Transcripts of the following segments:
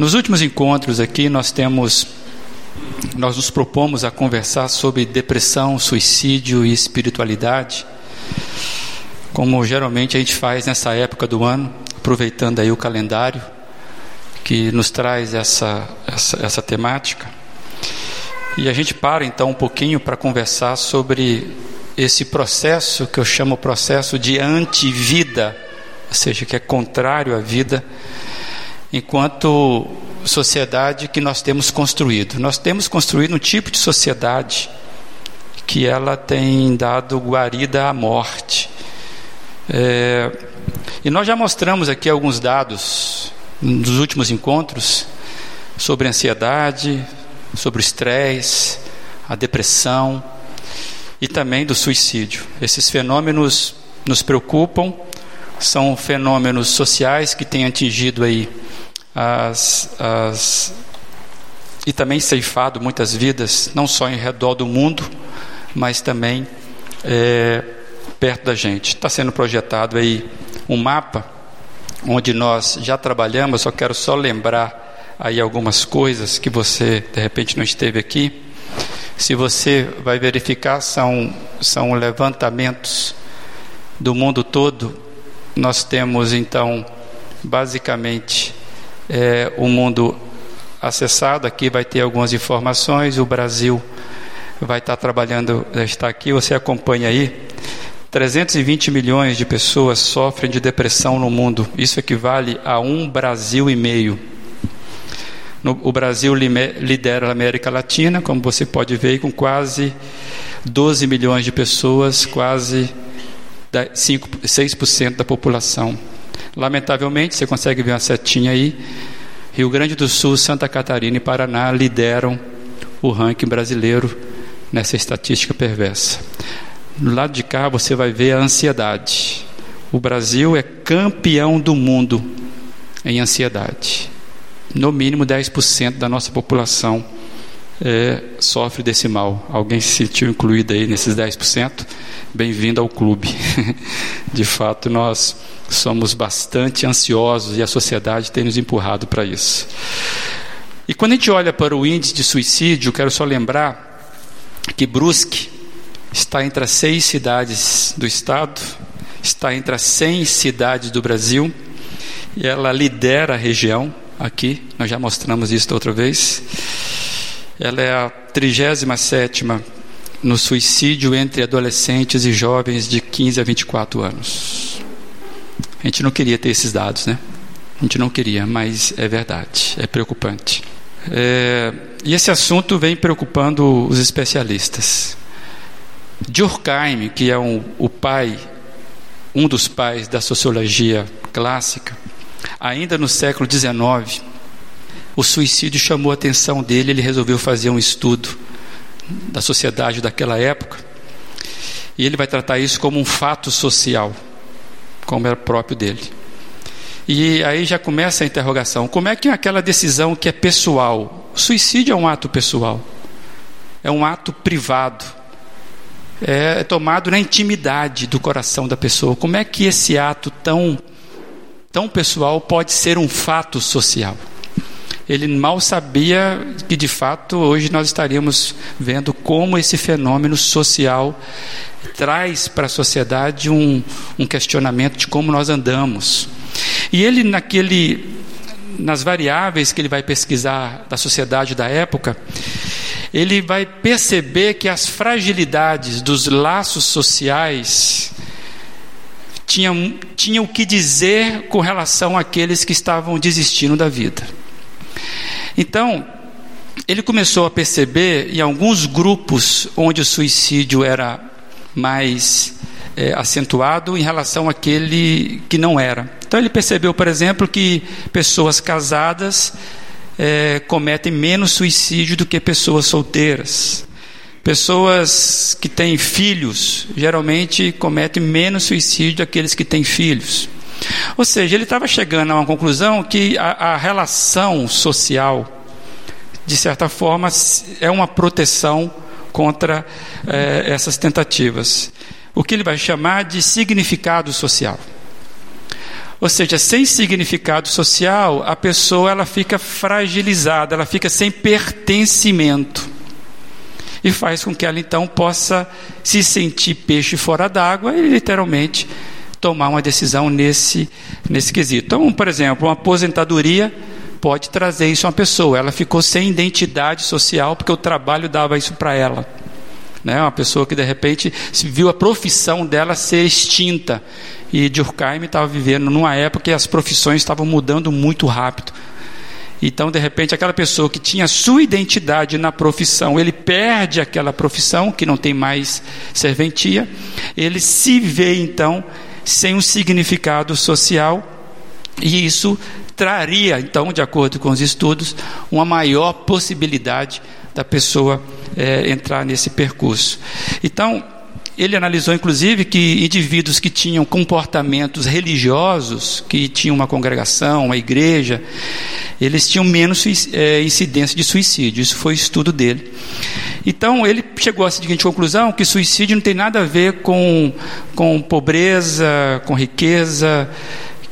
Nos últimos encontros aqui nós temos nós nos propomos a conversar sobre depressão, suicídio e espiritualidade, como geralmente a gente faz nessa época do ano, aproveitando aí o calendário que nos traz essa, essa, essa temática. E a gente para então um pouquinho para conversar sobre esse processo que eu chamo processo de antivida, ou seja, que é contrário à vida, enquanto sociedade que nós temos construído. Nós temos construído um tipo de sociedade que ela tem dado guarida à morte. É, e nós já mostramos aqui alguns dados nos últimos encontros sobre ansiedade, sobre o estresse, a depressão e também do suicídio. Esses fenômenos nos preocupam, são fenômenos sociais que têm atingido aí as, as, e também ceifado muitas vidas, não só em redor do mundo, mas também é, perto da gente. Está sendo projetado aí um mapa onde nós já trabalhamos. Só quero só lembrar aí algumas coisas que você de repente não esteve aqui. Se você vai verificar, são, são levantamentos do mundo todo. Nós temos então basicamente é, o mundo acessado. Aqui vai ter algumas informações. O Brasil vai estar trabalhando, está aqui. Você acompanha aí. 320 milhões de pessoas sofrem de depressão no mundo. Isso equivale a um Brasil e meio. No, o Brasil lidera a América Latina, como você pode ver, com quase 12 milhões de pessoas, quase 5, 6% da população. Lamentavelmente, você consegue ver uma setinha aí. Rio Grande do Sul, Santa Catarina e Paraná lideram o ranking brasileiro nessa estatística perversa. No lado de cá você vai ver a ansiedade. O Brasil é campeão do mundo em ansiedade. No mínimo 10% da nossa população é, sofre desse mal. Alguém se sentiu incluído aí nesses 10%? Bem-vindo ao clube. De fato, nós somos bastante ansiosos e a sociedade tem nos empurrado para isso. E quando a gente olha para o índice de suicídio, quero só lembrar que Brusque está entre as seis cidades do estado, está entre as 100 cidades do Brasil, e ela lidera a região aqui, nós já mostramos isso outra vez. Ela é a 37 no suicídio entre adolescentes e jovens de 15 a 24 anos. A gente não queria ter esses dados, né? A gente não queria, mas é verdade, é preocupante. É, e esse assunto vem preocupando os especialistas. Durkheim, que é um, o pai, um dos pais da sociologia clássica, ainda no século XIX, o suicídio chamou a atenção dele, ele resolveu fazer um estudo da sociedade daquela época, e ele vai tratar isso como um fato social como era próprio dele. E aí já começa a interrogação: como é que aquela decisão que é pessoal, o suicídio é um ato pessoal, é um ato privado, é tomado na intimidade do coração da pessoa. Como é que esse ato tão, tão pessoal pode ser um fato social? Ele mal sabia que de fato hoje nós estaríamos vendo como esse fenômeno social traz para a sociedade um, um questionamento de como nós andamos. E ele, naquele, nas variáveis que ele vai pesquisar da sociedade da época, ele vai perceber que as fragilidades dos laços sociais tinham, tinham o que dizer com relação àqueles que estavam desistindo da vida. Então, ele começou a perceber em alguns grupos onde o suicídio era mais é, acentuado em relação àquele que não era. Então ele percebeu, por exemplo, que pessoas casadas é, cometem menos suicídio do que pessoas solteiras. Pessoas que têm filhos geralmente cometem menos suicídio do que aqueles que têm filhos. Ou seja, ele estava chegando a uma conclusão que a, a relação social, de certa forma, é uma proteção contra eh, essas tentativas. O que ele vai chamar de significado social. Ou seja, sem significado social, a pessoa ela fica fragilizada, ela fica sem pertencimento. E faz com que ela então possa se sentir peixe fora d'água e literalmente tomar uma decisão nesse, nesse quesito. Então, por exemplo, uma aposentadoria pode trazer isso a uma pessoa. Ela ficou sem identidade social porque o trabalho dava isso para ela. Né? Uma pessoa que de repente viu a profissão dela ser extinta. E Durkheim estava vivendo numa época que as profissões estavam mudando muito rápido. Então, de repente, aquela pessoa que tinha sua identidade na profissão, ele perde aquela profissão, que não tem mais serventia, ele se vê então sem um significado social, e isso traria, então, de acordo com os estudos, uma maior possibilidade da pessoa é, entrar nesse percurso. Então, ele analisou inclusive que indivíduos que tinham comportamentos religiosos, que tinham uma congregação, uma igreja, eles tinham menos é, incidência de suicídio. Isso foi estudo dele. Então ele chegou à seguinte conclusão: que suicídio não tem nada a ver com, com pobreza, com riqueza,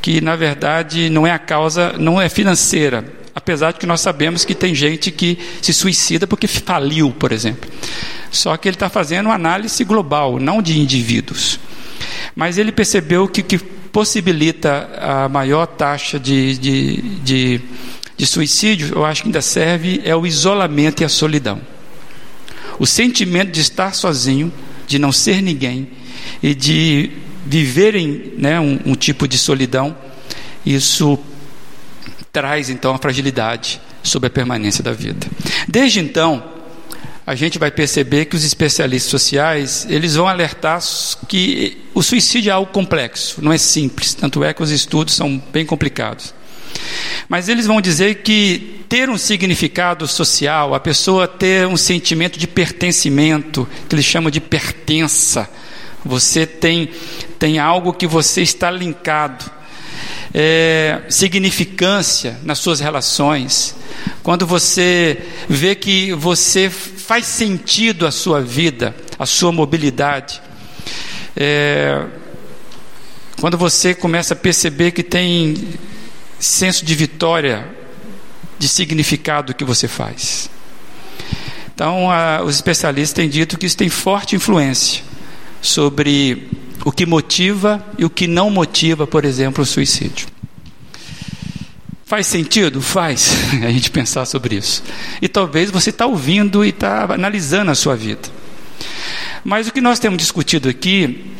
que na verdade não é a causa, não é financeira, apesar de que nós sabemos que tem gente que se suicida porque faliu, por exemplo. Só que ele está fazendo uma análise global, não de indivíduos. Mas ele percebeu que que possibilita a maior taxa de, de, de, de suicídio, eu acho que ainda serve, é o isolamento e a solidão. O sentimento de estar sozinho, de não ser ninguém e de viverem né, um, um tipo de solidão, isso traz então a fragilidade sobre a permanência da vida. Desde então, a gente vai perceber que os especialistas sociais, eles vão alertar que o suicídio é algo complexo, não é simples, tanto é que os estudos são bem complicados. Mas eles vão dizer que ter um significado social, a pessoa ter um sentimento de pertencimento, que eles chamam de pertença, você tem, tem algo que você está linkado. É, significância nas suas relações, quando você vê que você faz sentido a sua vida, a sua mobilidade, é, quando você começa a perceber que tem senso de vitória, de significado que você faz. Então, a, os especialistas têm dito que isso tem forte influência sobre o que motiva e o que não motiva, por exemplo, o suicídio. Faz sentido? Faz a gente pensar sobre isso. E talvez você está ouvindo e está analisando a sua vida. Mas o que nós temos discutido aqui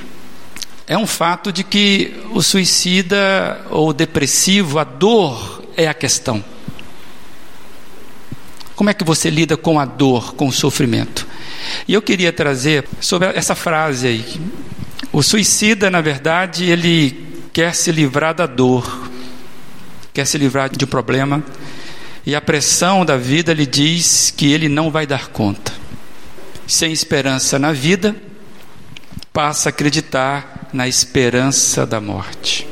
é um fato de que o suicida ou depressivo, a dor é a questão. Como é que você lida com a dor, com o sofrimento? E eu queria trazer sobre essa frase aí. O suicida, na verdade, ele quer se livrar da dor, quer se livrar de um problema, e a pressão da vida lhe diz que ele não vai dar conta. Sem esperança na vida, passa a acreditar na esperança da morte.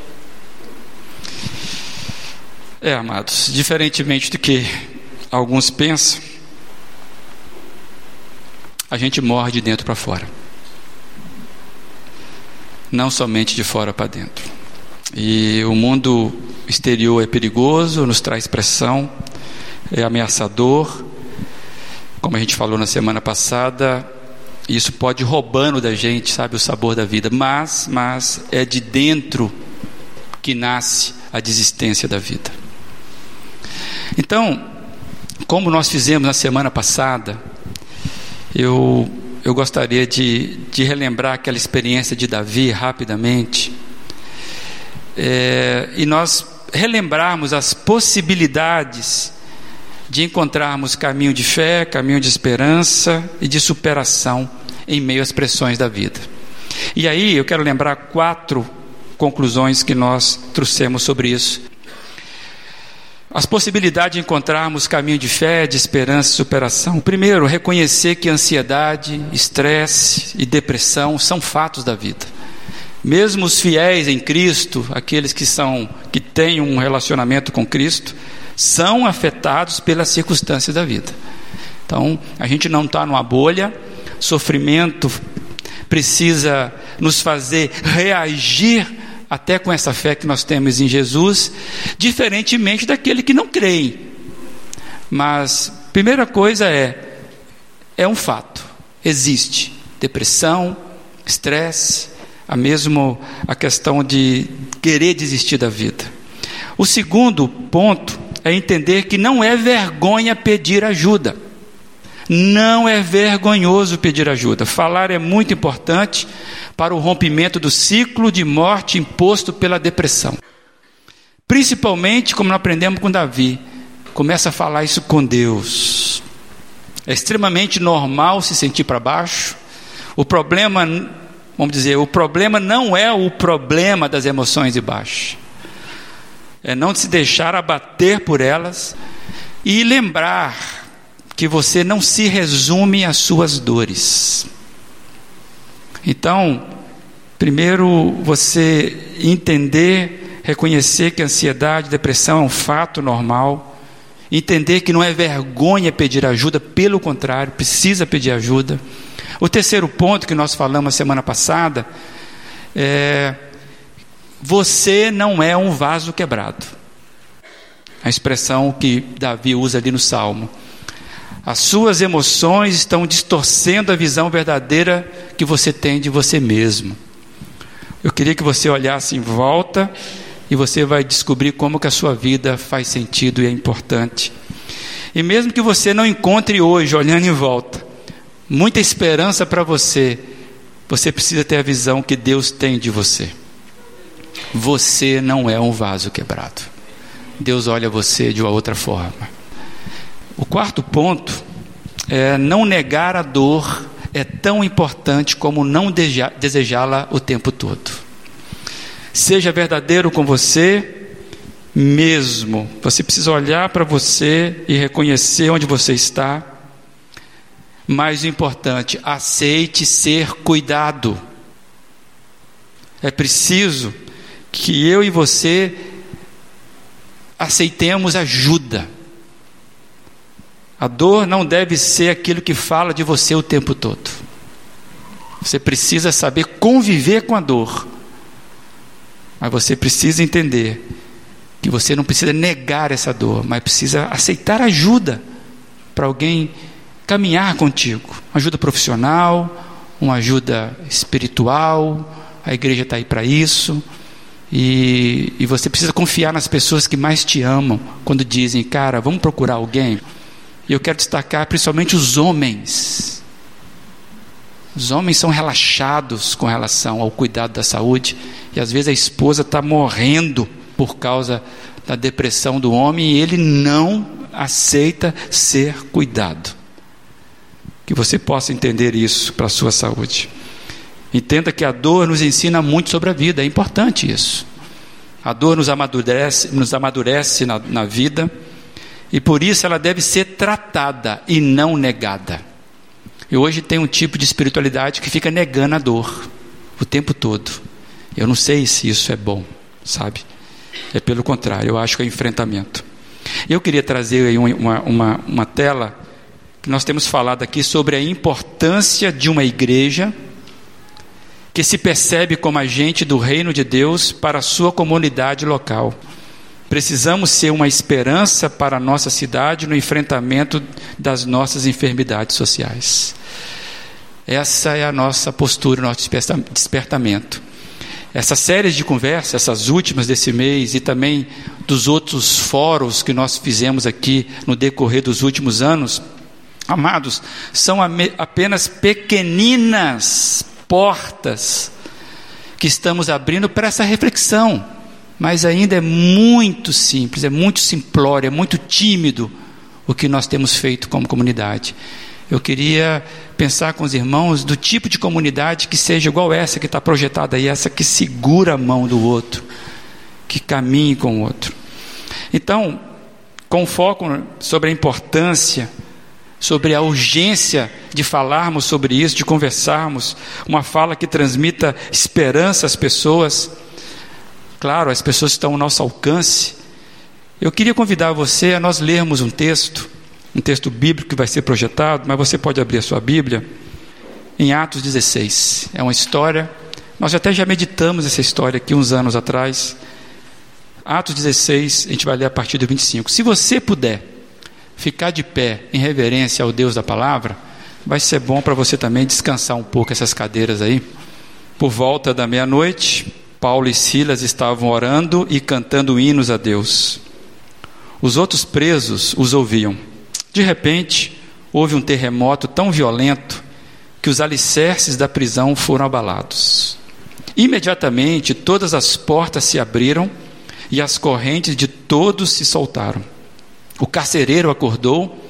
É, amados, diferentemente do que alguns pensam, a gente morre de dentro para fora. Não somente de fora para dentro. E o mundo exterior é perigoso, nos traz pressão, é ameaçador. Como a gente falou na semana passada, isso pode ir roubando da gente, sabe, o sabor da vida. Mas, mas é de dentro que nasce a desistência da vida. Então, como nós fizemos na semana passada, eu, eu gostaria de, de relembrar aquela experiência de Davi rapidamente. É, e nós relembrarmos as possibilidades de encontrarmos caminho de fé, caminho de esperança e de superação em meio às pressões da vida. E aí eu quero lembrar quatro conclusões que nós trouxemos sobre isso as possibilidades de encontrarmos caminho de fé, de esperança e superação. Primeiro, reconhecer que ansiedade, estresse e depressão são fatos da vida. Mesmo os fiéis em Cristo, aqueles que são que têm um relacionamento com Cristo, são afetados pelas circunstâncias da vida. Então, a gente não está numa bolha, sofrimento precisa nos fazer reagir até com essa fé que nós temos em Jesus, diferentemente daquele que não crê. Mas, primeira coisa é, é um fato, existe depressão, estresse, a mesmo a questão de querer desistir da vida. O segundo ponto é entender que não é vergonha pedir ajuda. Não é vergonhoso pedir ajuda. Falar é muito importante para o rompimento do ciclo de morte imposto pela depressão. Principalmente, como nós aprendemos com Davi, começa a falar isso com Deus. É extremamente normal se sentir para baixo. O problema, vamos dizer, o problema não é o problema das emoções de baixo. É não se deixar abater por elas e lembrar que você não se resume às suas dores. Então, primeiro você entender, reconhecer que ansiedade, depressão é um fato normal, entender que não é vergonha pedir ajuda, pelo contrário, precisa pedir ajuda. O terceiro ponto que nós falamos semana passada é você não é um vaso quebrado. A expressão que Davi usa ali no Salmo. As suas emoções estão distorcendo a visão verdadeira que você tem de você mesmo. Eu queria que você olhasse em volta e você vai descobrir como que a sua vida faz sentido e é importante. E mesmo que você não encontre hoje, olhando em volta, muita esperança para você, você precisa ter a visão que Deus tem de você. Você não é um vaso quebrado. Deus olha você de uma outra forma. O quarto ponto é não negar a dor é tão importante como não desejá-la o tempo todo. Seja verdadeiro com você mesmo. Você precisa olhar para você e reconhecer onde você está. Mais importante, aceite ser cuidado. É preciso que eu e você aceitemos ajuda. A dor não deve ser aquilo que fala de você o tempo todo. Você precisa saber conviver com a dor. Mas você precisa entender que você não precisa negar essa dor, mas precisa aceitar ajuda para alguém caminhar contigo. Ajuda profissional, uma ajuda espiritual. A igreja está aí para isso. E, e você precisa confiar nas pessoas que mais te amam quando dizem, cara, vamos procurar alguém. E eu quero destacar principalmente os homens. Os homens são relaxados com relação ao cuidado da saúde, e às vezes a esposa está morrendo por causa da depressão do homem e ele não aceita ser cuidado. Que você possa entender isso para a sua saúde. Entenda que a dor nos ensina muito sobre a vida, é importante isso. A dor nos amadurece, nos amadurece na, na vida e por isso ela deve ser tratada e não negada. E hoje tem um tipo de espiritualidade que fica negando a dor o tempo todo. Eu não sei se isso é bom, sabe? É pelo contrário, eu acho que é enfrentamento. Eu queria trazer aí uma, uma, uma tela que nós temos falado aqui sobre a importância de uma igreja que se percebe como agente do reino de Deus para a sua comunidade local. Precisamos ser uma esperança para a nossa cidade no enfrentamento das nossas enfermidades sociais. Essa é a nossa postura, nosso despertamento. Essas séries de conversas, essas últimas desse mês e também dos outros fóruns que nós fizemos aqui no decorrer dos últimos anos, amados, são apenas pequeninas portas que estamos abrindo para essa reflexão mas ainda é muito simples, é muito simplório, é muito tímido o que nós temos feito como comunidade. Eu queria pensar com os irmãos do tipo de comunidade que seja igual essa que está projetada aí, essa que segura a mão do outro, que caminhe com o outro. Então, com foco sobre a importância, sobre a urgência de falarmos sobre isso, de conversarmos, uma fala que transmita esperança às pessoas Claro, as pessoas estão ao nosso alcance. Eu queria convidar você a nós lermos um texto, um texto bíblico que vai ser projetado, mas você pode abrir a sua Bíblia em Atos 16. É uma história Nós até já meditamos essa história aqui uns anos atrás. Atos 16, a gente vai ler a partir do 25. Se você puder ficar de pé em reverência ao Deus da palavra, vai ser bom para você também descansar um pouco essas cadeiras aí. Por volta da meia-noite, Paulo e Silas estavam orando e cantando hinos a Deus. Os outros presos os ouviam. De repente, houve um terremoto tão violento que os alicerces da prisão foram abalados. Imediatamente todas as portas se abriram e as correntes de todos se soltaram. O carcereiro acordou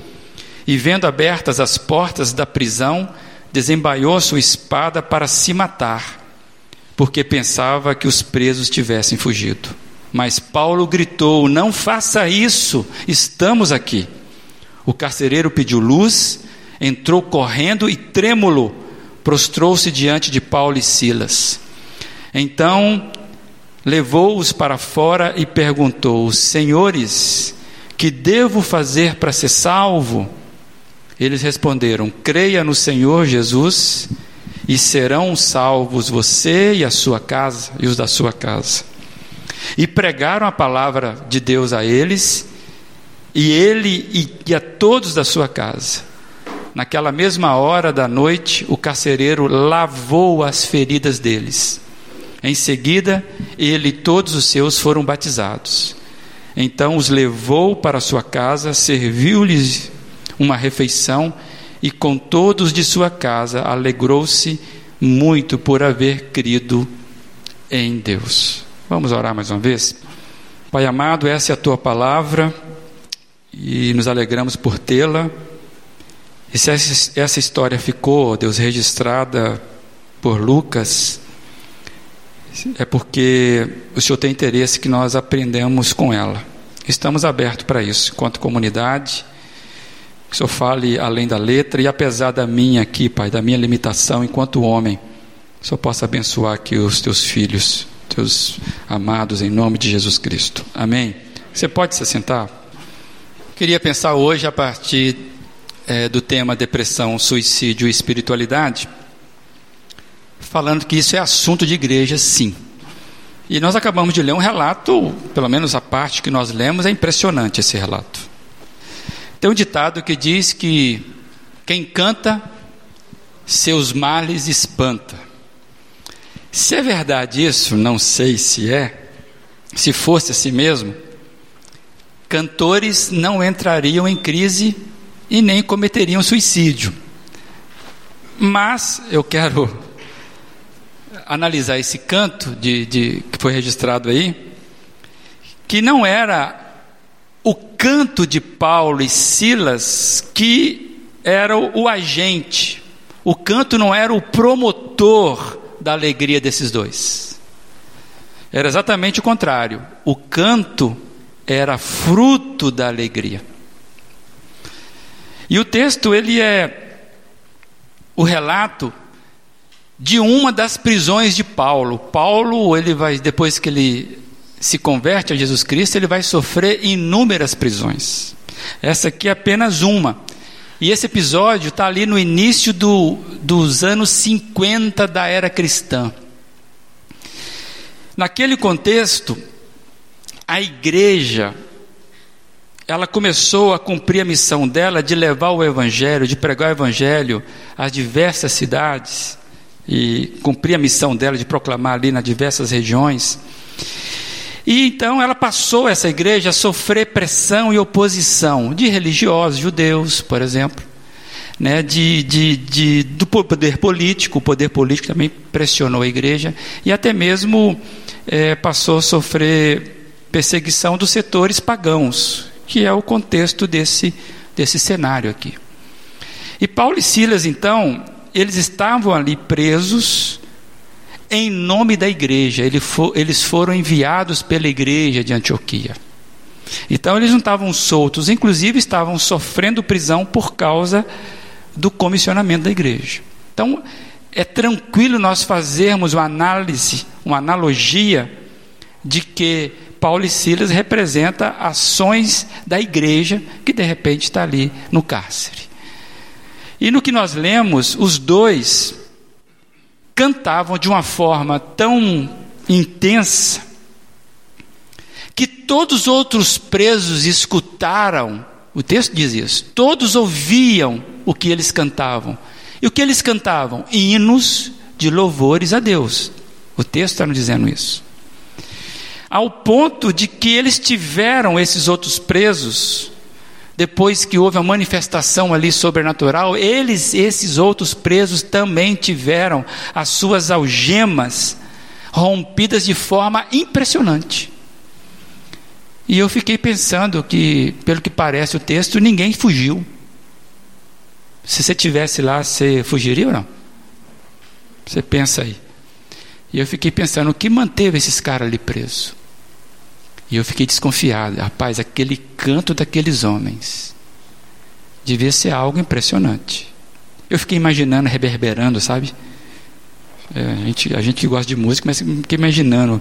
e, vendo abertas as portas da prisão, desembaiou sua espada para se matar, porque pensava que os presos tivessem fugido. Mas Paulo gritou: Não faça isso, estamos aqui. O carcereiro pediu luz, entrou correndo e, trêmulo, prostrou-se diante de Paulo e Silas. Então levou-os para fora e perguntou: Senhores, que devo fazer para ser salvo? Eles responderam: Creia no Senhor Jesus e serão salvos você e a sua casa e os da sua casa. E pregaram a palavra de Deus a eles e ele e, e a todos da sua casa. Naquela mesma hora da noite, o carcereiro lavou as feridas deles em seguida, ele e todos os seus foram batizados. Então os levou para sua casa, serviu-lhes uma refeição e com todos de sua casa alegrou-se muito por haver crido em Deus. Vamos orar mais uma vez? Pai amado, essa é a tua palavra e nos alegramos por tê-la. E se essa história ficou, Deus, registrada por Lucas, é porque o Senhor tem interesse que nós aprendamos com ela. Estamos abertos para isso, enquanto comunidade. Que o Senhor fale além da letra e apesar da minha aqui, Pai, da minha limitação enquanto homem, o Senhor possa abençoar aqui os teus filhos, teus amados, em nome de Jesus Cristo. Amém. Você pode se sentar? Queria pensar hoje a partir é, do tema depressão, suicídio e espiritualidade falando que isso é assunto de igreja, sim. E nós acabamos de ler um relato, pelo menos a parte que nós lemos, é impressionante esse relato. Tem um ditado que diz que quem canta, seus males espanta. Se é verdade isso, não sei se é, se fosse assim mesmo, cantores não entrariam em crise e nem cometeriam suicídio. Mas eu quero analisar esse canto de, de, que foi registrado aí, que não era o canto de Paulo e Silas que era o, agente, o canto não era o promotor da alegria desses dois. Era exatamente o contrário. O canto era fruto da alegria. E o texto ele é o relato de uma das prisões de Paulo. Paulo, ele vai depois que ele se converte a Jesus Cristo, ele vai sofrer inúmeras prisões. Essa aqui é apenas uma. E esse episódio está ali no início do, dos anos 50 da era cristã. Naquele contexto, a igreja ela começou a cumprir a missão dela de levar o evangelho, de pregar o evangelho às diversas cidades e cumprir a missão dela de proclamar ali nas diversas regiões. E então ela passou essa igreja a sofrer pressão e oposição de religiosos, judeus, por exemplo, né, de, de, de, do poder político, o poder político também pressionou a igreja, e até mesmo é, passou a sofrer perseguição dos setores pagãos, que é o contexto desse, desse cenário aqui. E Paulo e Silas, então, eles estavam ali presos em nome da igreja, eles foram enviados pela igreja de Antioquia. Então eles não estavam soltos, inclusive estavam sofrendo prisão por causa do comissionamento da igreja. Então é tranquilo nós fazermos uma análise, uma analogia de que Paulo e Silas representa ações da igreja que de repente está ali no cárcere. E no que nós lemos, os dois cantavam de uma forma tão intensa que todos os outros presos escutaram, o texto diz isso, todos ouviam o que eles cantavam. E o que eles cantavam? Hinos de louvores a Deus. O texto está nos dizendo isso. Ao ponto de que eles tiveram esses outros presos, depois que houve a manifestação ali sobrenatural, eles, esses outros presos, também tiveram as suas algemas rompidas de forma impressionante. E eu fiquei pensando que, pelo que parece o texto, ninguém fugiu. Se você tivesse lá, você fugiria ou não? Você pensa aí. E eu fiquei pensando, o que manteve esses caras ali presos? E eu fiquei desconfiado. Rapaz, aquele canto daqueles homens devia ser algo impressionante. Eu fiquei imaginando, reverberando, sabe? É, a, gente, a gente que gosta de música, mas fiquei imaginando.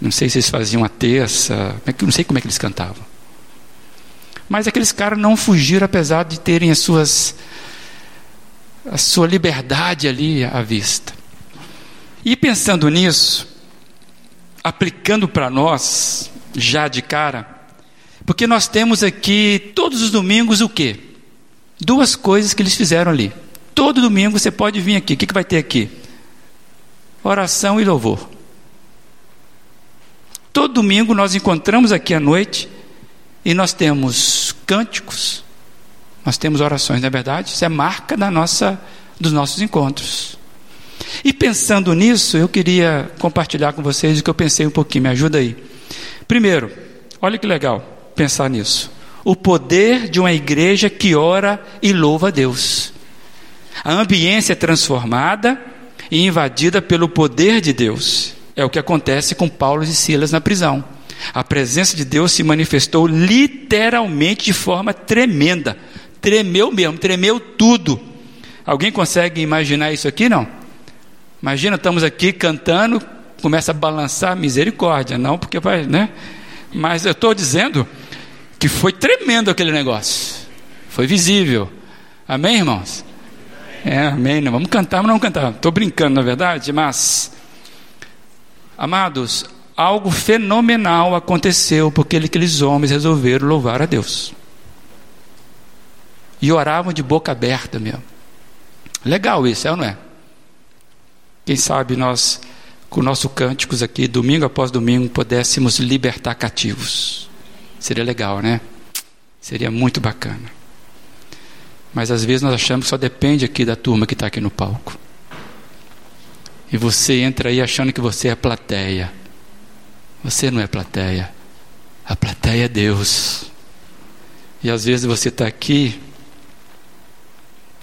Não sei se eles faziam a terça, não sei como é que eles cantavam. Mas aqueles caras não fugiram, apesar de terem as suas, a sua liberdade ali à vista. E pensando nisso, aplicando para nós, já de cara, porque nós temos aqui todos os domingos o quê? Duas coisas que eles fizeram ali. Todo domingo você pode vir aqui. O que, que vai ter aqui? Oração e louvor. Todo domingo nós encontramos aqui à noite e nós temos cânticos, nós temos orações, não é verdade? Isso é marca da nossa, dos nossos encontros. E pensando nisso, eu queria compartilhar com vocês o que eu pensei um pouquinho, me ajuda aí. Primeiro, olha que legal pensar nisso. O poder de uma igreja que ora e louva a Deus. A ambiência é transformada e invadida pelo poder de Deus. É o que acontece com Paulo e Silas na prisão. A presença de Deus se manifestou literalmente de forma tremenda. Tremeu mesmo, tremeu tudo. Alguém consegue imaginar isso aqui? Não? Imagina, estamos aqui cantando, começa a balançar, misericórdia, não, porque vai, né? Mas eu estou dizendo que foi tremendo aquele negócio, foi visível. Amém, irmãos? É, amém. Não vamos cantar, mas não cantar. Estou brincando, na verdade, mas, amados, algo fenomenal aconteceu porque aqueles homens resolveram louvar a Deus. E oravam de boca aberta mesmo. Legal isso, é ou não é? Quem sabe nós, com nossos cânticos aqui, domingo após domingo, pudéssemos libertar cativos. Seria legal, né? Seria muito bacana. Mas às vezes nós achamos que só depende aqui da turma que está aqui no palco. E você entra aí achando que você é plateia. Você não é plateia. A plateia é Deus. E às vezes você está aqui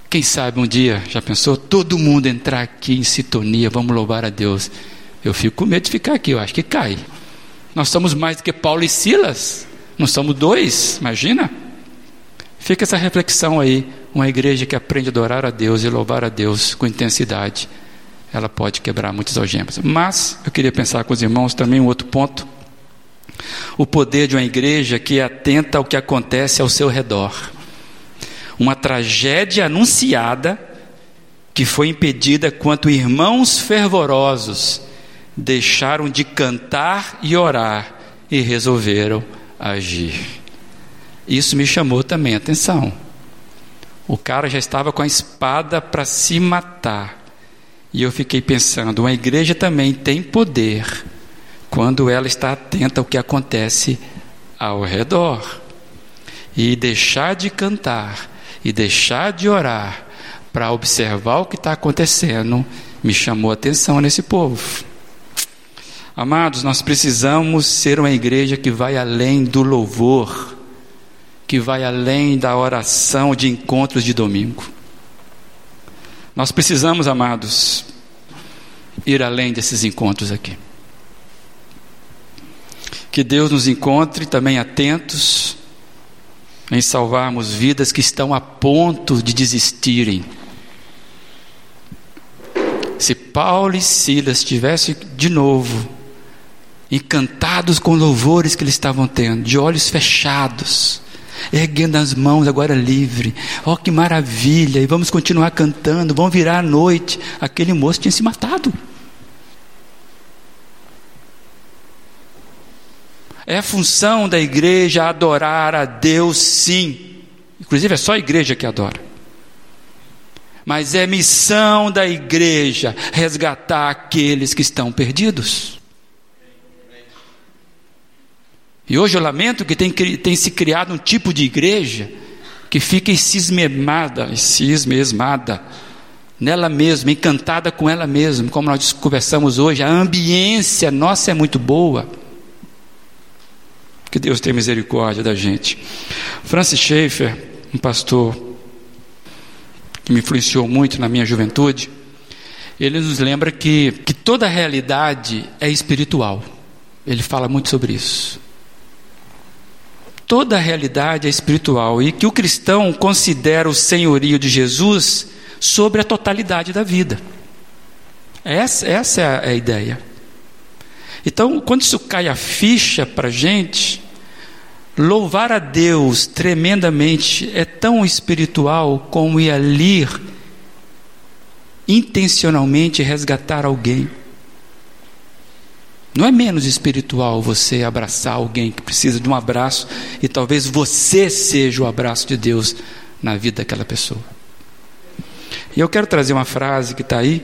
quem sabe um dia, já pensou, todo mundo entrar aqui em sintonia, vamos louvar a Deus. Eu fico com medo de ficar aqui, eu acho que cai. Nós somos mais do que Paulo e Silas, não somos dois, imagina? Fica essa reflexão aí, uma igreja que aprende a adorar a Deus e louvar a Deus com intensidade, ela pode quebrar muitas algemas. Mas eu queria pensar com os irmãos também um outro ponto. O poder de uma igreja que é atenta ao que acontece ao seu redor uma tragédia anunciada que foi impedida quanto irmãos fervorosos deixaram de cantar e orar e resolveram agir. Isso me chamou também a atenção. O cara já estava com a espada para se matar. E eu fiquei pensando, uma igreja também tem poder quando ela está atenta ao que acontece ao redor. E deixar de cantar e deixar de orar para observar o que está acontecendo, me chamou a atenção nesse povo. Amados, nós precisamos ser uma igreja que vai além do louvor, que vai além da oração de encontros de domingo. Nós precisamos, amados, ir além desses encontros aqui. Que Deus nos encontre também atentos em salvarmos vidas que estão a ponto de desistirem. Se Paulo e Silas tivessem de novo encantados com louvores que eles estavam tendo, de olhos fechados, erguendo as mãos agora livre. Oh, que maravilha! E vamos continuar cantando, vamos virar a noite. Aquele moço tinha se matado. É função da igreja adorar a Deus, sim. Inclusive é só a igreja que adora. Mas é missão da igreja resgatar aqueles que estão perdidos. E hoje eu lamento que tem, tem se criado um tipo de igreja que fica cismemada, cismesmada, nela mesma, encantada com ela mesma, como nós conversamos hoje, a ambiência nossa é muito boa. Que Deus tenha misericórdia da gente. Francis Schaeffer, um pastor que me influenciou muito na minha juventude, ele nos lembra que, que toda realidade é espiritual. Ele fala muito sobre isso toda a realidade é espiritual e que o cristão considera o senhorio de Jesus sobre a totalidade da vida. Essa, essa é a ideia. Então, quando isso cai a ficha para a gente, louvar a Deus tremendamente é tão espiritual como ir ali intencionalmente resgatar alguém. Não é menos espiritual você abraçar alguém que precisa de um abraço e talvez você seja o abraço de Deus na vida daquela pessoa. E eu quero trazer uma frase que está aí.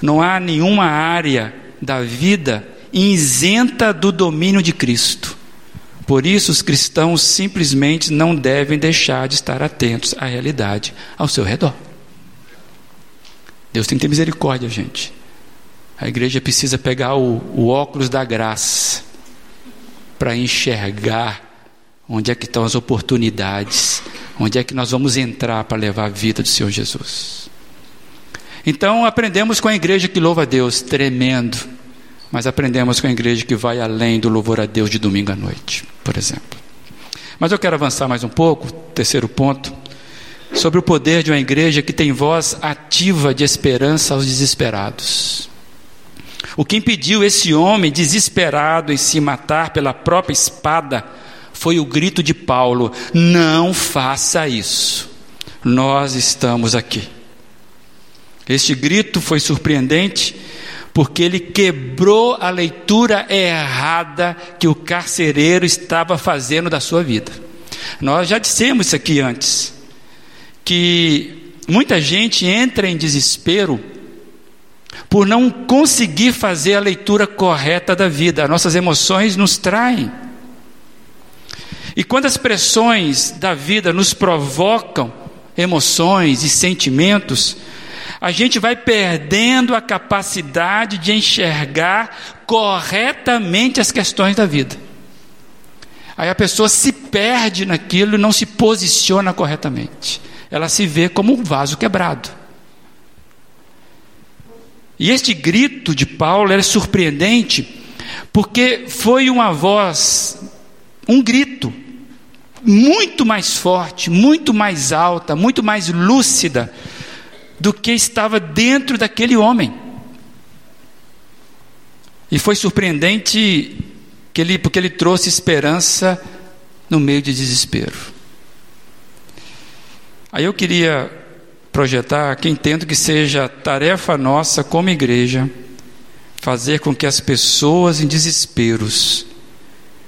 Não há nenhuma área da vida isenta do domínio de Cristo. Por isso, os cristãos simplesmente não devem deixar de estar atentos à realidade ao seu redor. Deus tem que ter misericórdia, gente. A igreja precisa pegar o, o óculos da graça para enxergar onde é que estão as oportunidades, onde é que nós vamos entrar para levar a vida do Senhor Jesus. Então aprendemos com a igreja que louva a Deus, tremendo, mas aprendemos com a igreja que vai além do louvor a Deus de domingo à noite, por exemplo. Mas eu quero avançar mais um pouco, terceiro ponto, sobre o poder de uma igreja que tem voz ativa de esperança aos desesperados. O que impediu esse homem desesperado em se matar pela própria espada foi o grito de Paulo: Não faça isso, nós estamos aqui. Este grito foi surpreendente porque ele quebrou a leitura errada que o carcereiro estava fazendo da sua vida. Nós já dissemos isso aqui antes, que muita gente entra em desespero por não conseguir fazer a leitura correta da vida. Nossas emoções nos traem. E quando as pressões da vida nos provocam emoções e sentimentos, a gente vai perdendo a capacidade de enxergar corretamente as questões da vida. Aí a pessoa se perde naquilo e não se posiciona corretamente. Ela se vê como um vaso quebrado. E este grito de Paulo é surpreendente, porque foi uma voz, um grito, muito mais forte, muito mais alta, muito mais lúcida do que estava dentro daquele homem. E foi surpreendente que ele, porque ele trouxe esperança no meio de desespero. Aí eu queria projetar que entendo que seja tarefa nossa como igreja fazer com que as pessoas em desesperos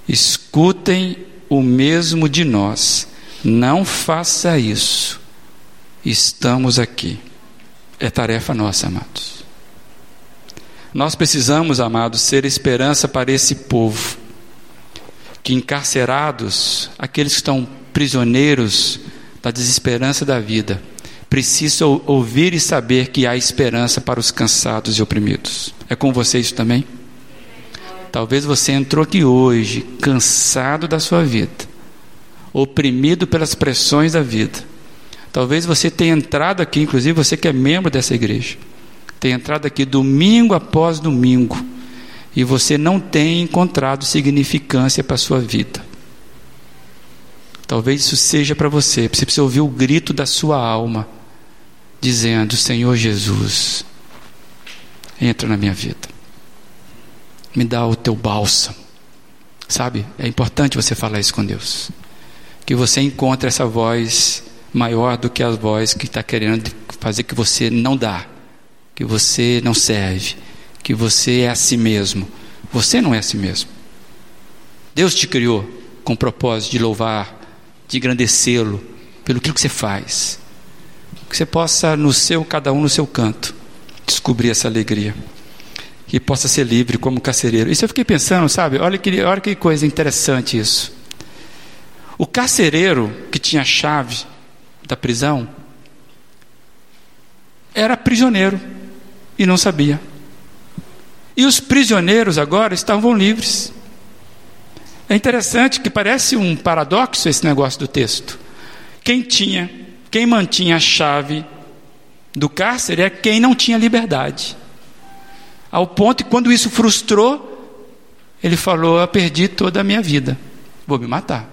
escutem o mesmo de nós. Não faça isso. Estamos aqui. É tarefa nossa, amados. Nós precisamos, amados, ser esperança para esse povo que encarcerados, aqueles que estão prisioneiros da desesperança da vida, precisa ouvir e saber que há esperança para os cansados e oprimidos. É com você isso também? Talvez você entrou aqui hoje cansado da sua vida, oprimido pelas pressões da vida. Talvez você tenha entrado aqui, inclusive você que é membro dessa igreja, tenha entrado aqui domingo após domingo e você não tenha encontrado significância para a sua vida. Talvez isso seja para você, você precisa ouvir o grito da sua alma dizendo: Senhor Jesus, entra na minha vida, me dá o teu bálsamo. Sabe, é importante você falar isso com Deus. que você encontre essa voz maior do que a voz que está querendo fazer que você não dá, que você não serve, que você é a si mesmo. Você não é a si mesmo. Deus te criou com o propósito de louvar, de engrandecê-lo pelo que você faz. Que você possa, no seu, cada um no seu canto, descobrir essa alegria. Que possa ser livre como carcereiro. Isso eu fiquei pensando, sabe? Olha que, olha que coisa interessante isso. O carcereiro que tinha a chave da prisão era prisioneiro e não sabia. E os prisioneiros agora estavam livres. É interessante que parece um paradoxo esse negócio do texto. Quem tinha, quem mantinha a chave do cárcere é quem não tinha liberdade. Ao ponto que quando isso frustrou, ele falou: Eu perdi toda a minha vida, vou me matar.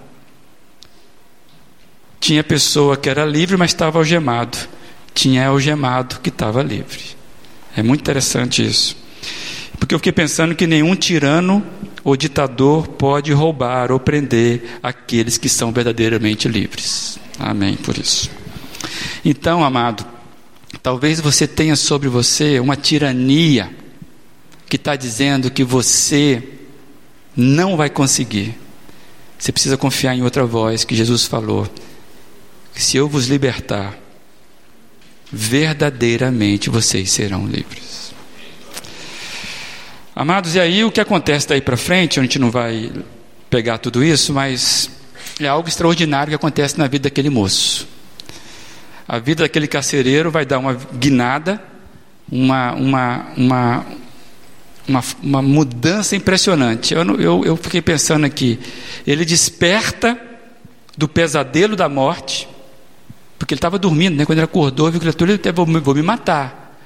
Tinha pessoa que era livre, mas estava algemado. Tinha algemado que estava livre. É muito interessante isso. Porque eu fiquei pensando que nenhum tirano ou ditador pode roubar ou prender aqueles que são verdadeiramente livres. Amém por isso. Então, amado, talvez você tenha sobre você uma tirania que está dizendo que você não vai conseguir. Você precisa confiar em outra voz que Jesus falou: que se eu vos libertar, verdadeiramente vocês serão livres. Amados, e aí o que acontece daí para frente, a gente não vai pegar tudo isso, mas é algo extraordinário que acontece na vida daquele moço. A vida daquele carcereiro vai dar uma guinada, uma, uma, uma, uma, uma mudança impressionante. Eu, eu, eu fiquei pensando aqui, ele desperta do pesadelo da morte, porque ele estava dormindo, né? quando ele acordou, viu que ele vou, vou me matar.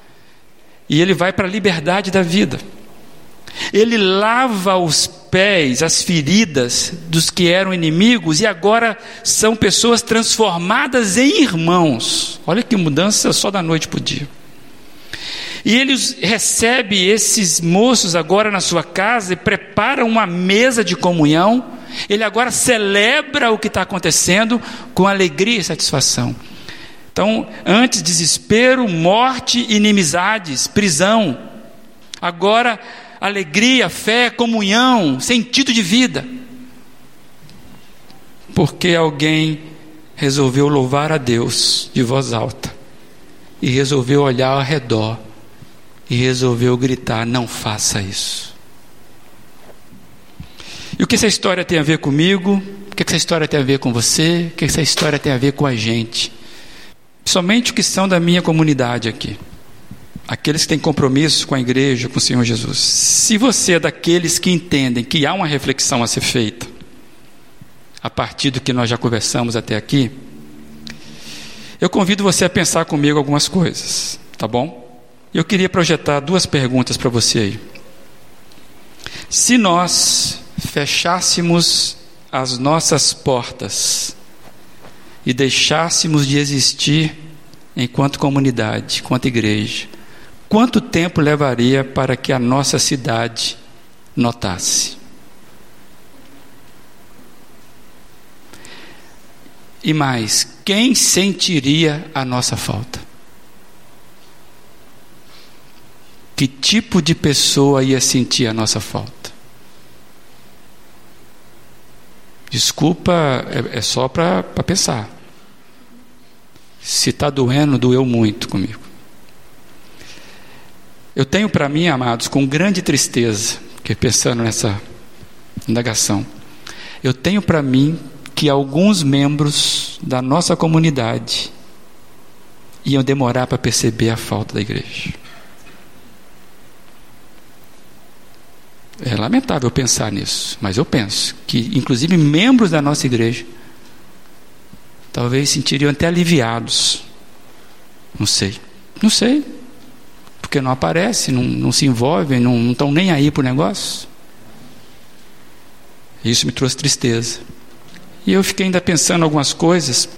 E ele vai para a liberdade da vida. Ele lava os pés, as feridas dos que eram inimigos e agora são pessoas transformadas em irmãos. Olha que mudança só da noite para o dia. E ele recebe esses moços agora na sua casa e prepara uma mesa de comunhão. Ele agora celebra o que está acontecendo com alegria e satisfação. Então, antes desespero, morte, inimizades, prisão. Agora alegria, fé, comunhão, sentido de vida. Porque alguém resolveu louvar a Deus de voz alta e resolveu olhar ao redor e resolveu gritar: Não faça isso. E o que essa história tem a ver comigo? O que essa história tem a ver com você? O que essa história tem a ver com a gente? Somente o que são da minha comunidade aqui aqueles que têm compromisso com a igreja, com o Senhor Jesus. Se você é daqueles que entendem que há uma reflexão a ser feita, a partir do que nós já conversamos até aqui, eu convido você a pensar comigo algumas coisas, tá bom? Eu queria projetar duas perguntas para você aí. Se nós fechássemos as nossas portas e deixássemos de existir enquanto comunidade, enquanto igreja, Quanto tempo levaria para que a nossa cidade notasse? E mais, quem sentiria a nossa falta? Que tipo de pessoa ia sentir a nossa falta? Desculpa, é, é só para pensar. Se está doendo, doeu muito comigo. Eu tenho para mim, amados, com grande tristeza, que pensando nessa indagação, eu tenho para mim que alguns membros da nossa comunidade iam demorar para perceber a falta da igreja. É lamentável pensar nisso, mas eu penso que, inclusive, membros da nossa igreja talvez sentiriam até aliviados. Não sei, não sei porque não aparece, não, não se envolvem, não estão nem aí para o negócio. Isso me trouxe tristeza. E eu fiquei ainda pensando algumas coisas.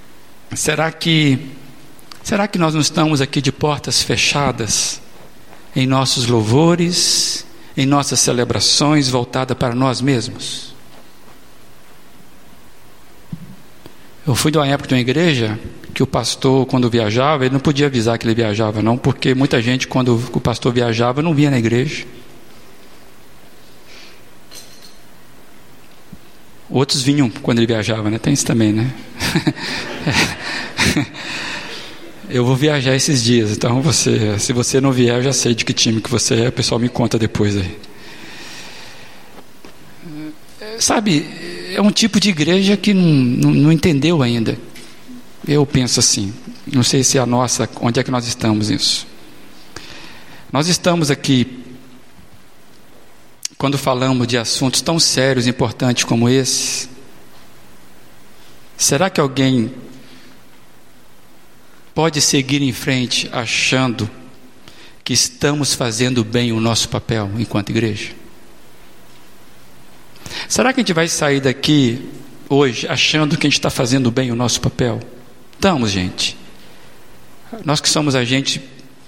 Será que será que nós não estamos aqui de portas fechadas em nossos louvores, em nossas celebrações voltadas para nós mesmos? Eu fui de uma época de uma igreja que o pastor, quando viajava, ele não podia avisar que ele viajava, não, porque muita gente, quando o pastor viajava, não via na igreja. Outros vinham quando ele viajava, né? Tem isso também, né? eu vou viajar esses dias, então você, se você não vier, eu já sei de que time que você é, o pessoal me conta depois aí. Sabe, é um tipo de igreja que não, não, não entendeu ainda. Eu penso assim, não sei se é a nossa, onde é que nós estamos nisso. Nós estamos aqui quando falamos de assuntos tão sérios e importantes como esse, será que alguém pode seguir em frente achando que estamos fazendo bem o nosso papel enquanto igreja? Será que a gente vai sair daqui hoje achando que a gente está fazendo bem o nosso papel? Estamos, gente. Nós que somos agentes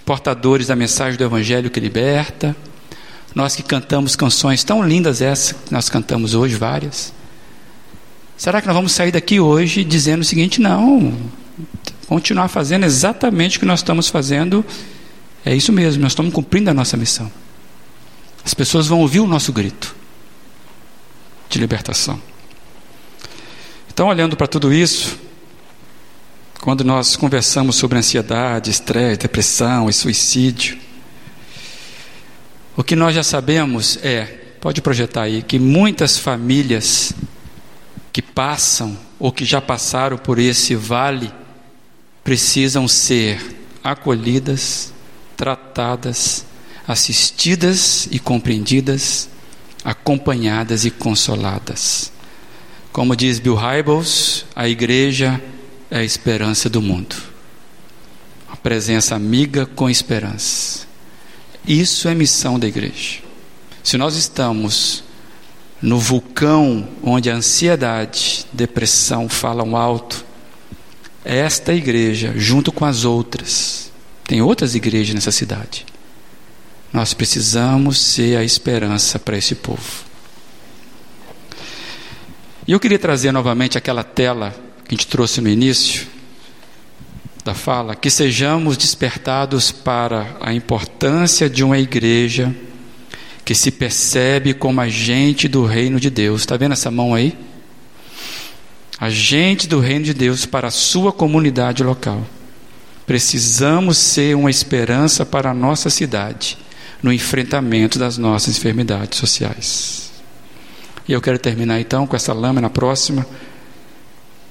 portadores da mensagem do Evangelho que liberta, nós que cantamos canções tão lindas essas que nós cantamos hoje, várias. Será que nós vamos sair daqui hoje dizendo o seguinte: não, continuar fazendo exatamente o que nós estamos fazendo, é isso mesmo, nós estamos cumprindo a nossa missão. As pessoas vão ouvir o nosso grito de libertação. Então, olhando para tudo isso, quando nós conversamos sobre ansiedade, estresse, depressão e suicídio, o que nós já sabemos é, pode projetar aí, que muitas famílias que passam ou que já passaram por esse vale precisam ser acolhidas, tratadas, assistidas e compreendidas, acompanhadas e consoladas. Como diz Bill Hybels, a igreja é a esperança do mundo. A presença amiga com esperança. Isso é missão da igreja. Se nós estamos no vulcão onde a ansiedade, depressão falam alto, esta igreja, junto com as outras, tem outras igrejas nessa cidade. Nós precisamos ser a esperança para esse povo. E eu queria trazer novamente aquela tela que a gente trouxe no início, da fala, que sejamos despertados para a importância de uma igreja que se percebe como agente do reino de Deus. Está vendo essa mão aí? Agente do reino de Deus para a sua comunidade local. Precisamos ser uma esperança para a nossa cidade no enfrentamento das nossas enfermidades sociais. E eu quero terminar então com essa lâmina próxima.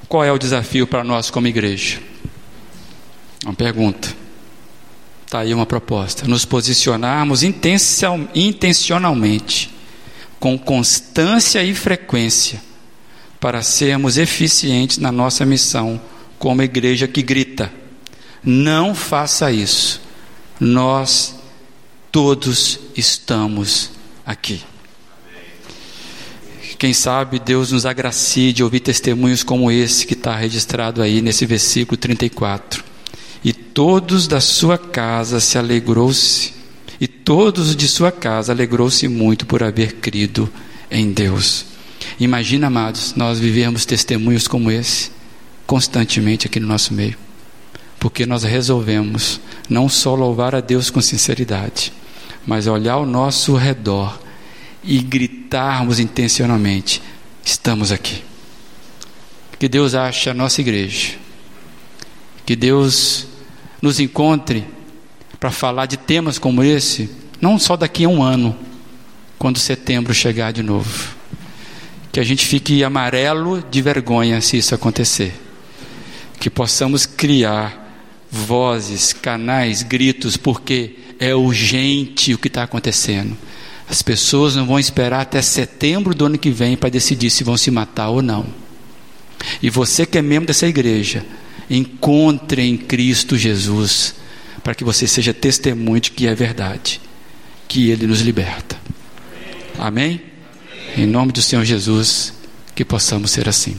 Qual é o desafio para nós como igreja? Uma pergunta. Está aí uma proposta. Nos posicionarmos intencionalmente, com constância e frequência, para sermos eficientes na nossa missão, como igreja que grita: não faça isso. Nós todos estamos aqui. Quem sabe Deus nos agracie de ouvir testemunhos como esse que está registrado aí nesse versículo 34 e todos da sua casa se alegrou-se, e todos de sua casa alegrou-se muito por haver crido em Deus. Imagina, amados, nós vivemos testemunhos como esse constantemente aqui no nosso meio, porque nós resolvemos não só louvar a Deus com sinceridade, mas olhar ao nosso redor e gritarmos intencionalmente: estamos aqui. Que Deus ache a nossa igreja que Deus nos encontre para falar de temas como esse, não só daqui a um ano, quando setembro chegar de novo. Que a gente fique amarelo de vergonha se isso acontecer. Que possamos criar vozes, canais, gritos, porque é urgente o que está acontecendo. As pessoas não vão esperar até setembro do ano que vem para decidir se vão se matar ou não. E você que é membro dessa igreja, Encontre em Cristo Jesus, para que você seja testemunho de que é verdade, que Ele nos liberta. Amém? Em nome do Senhor Jesus, que possamos ser assim.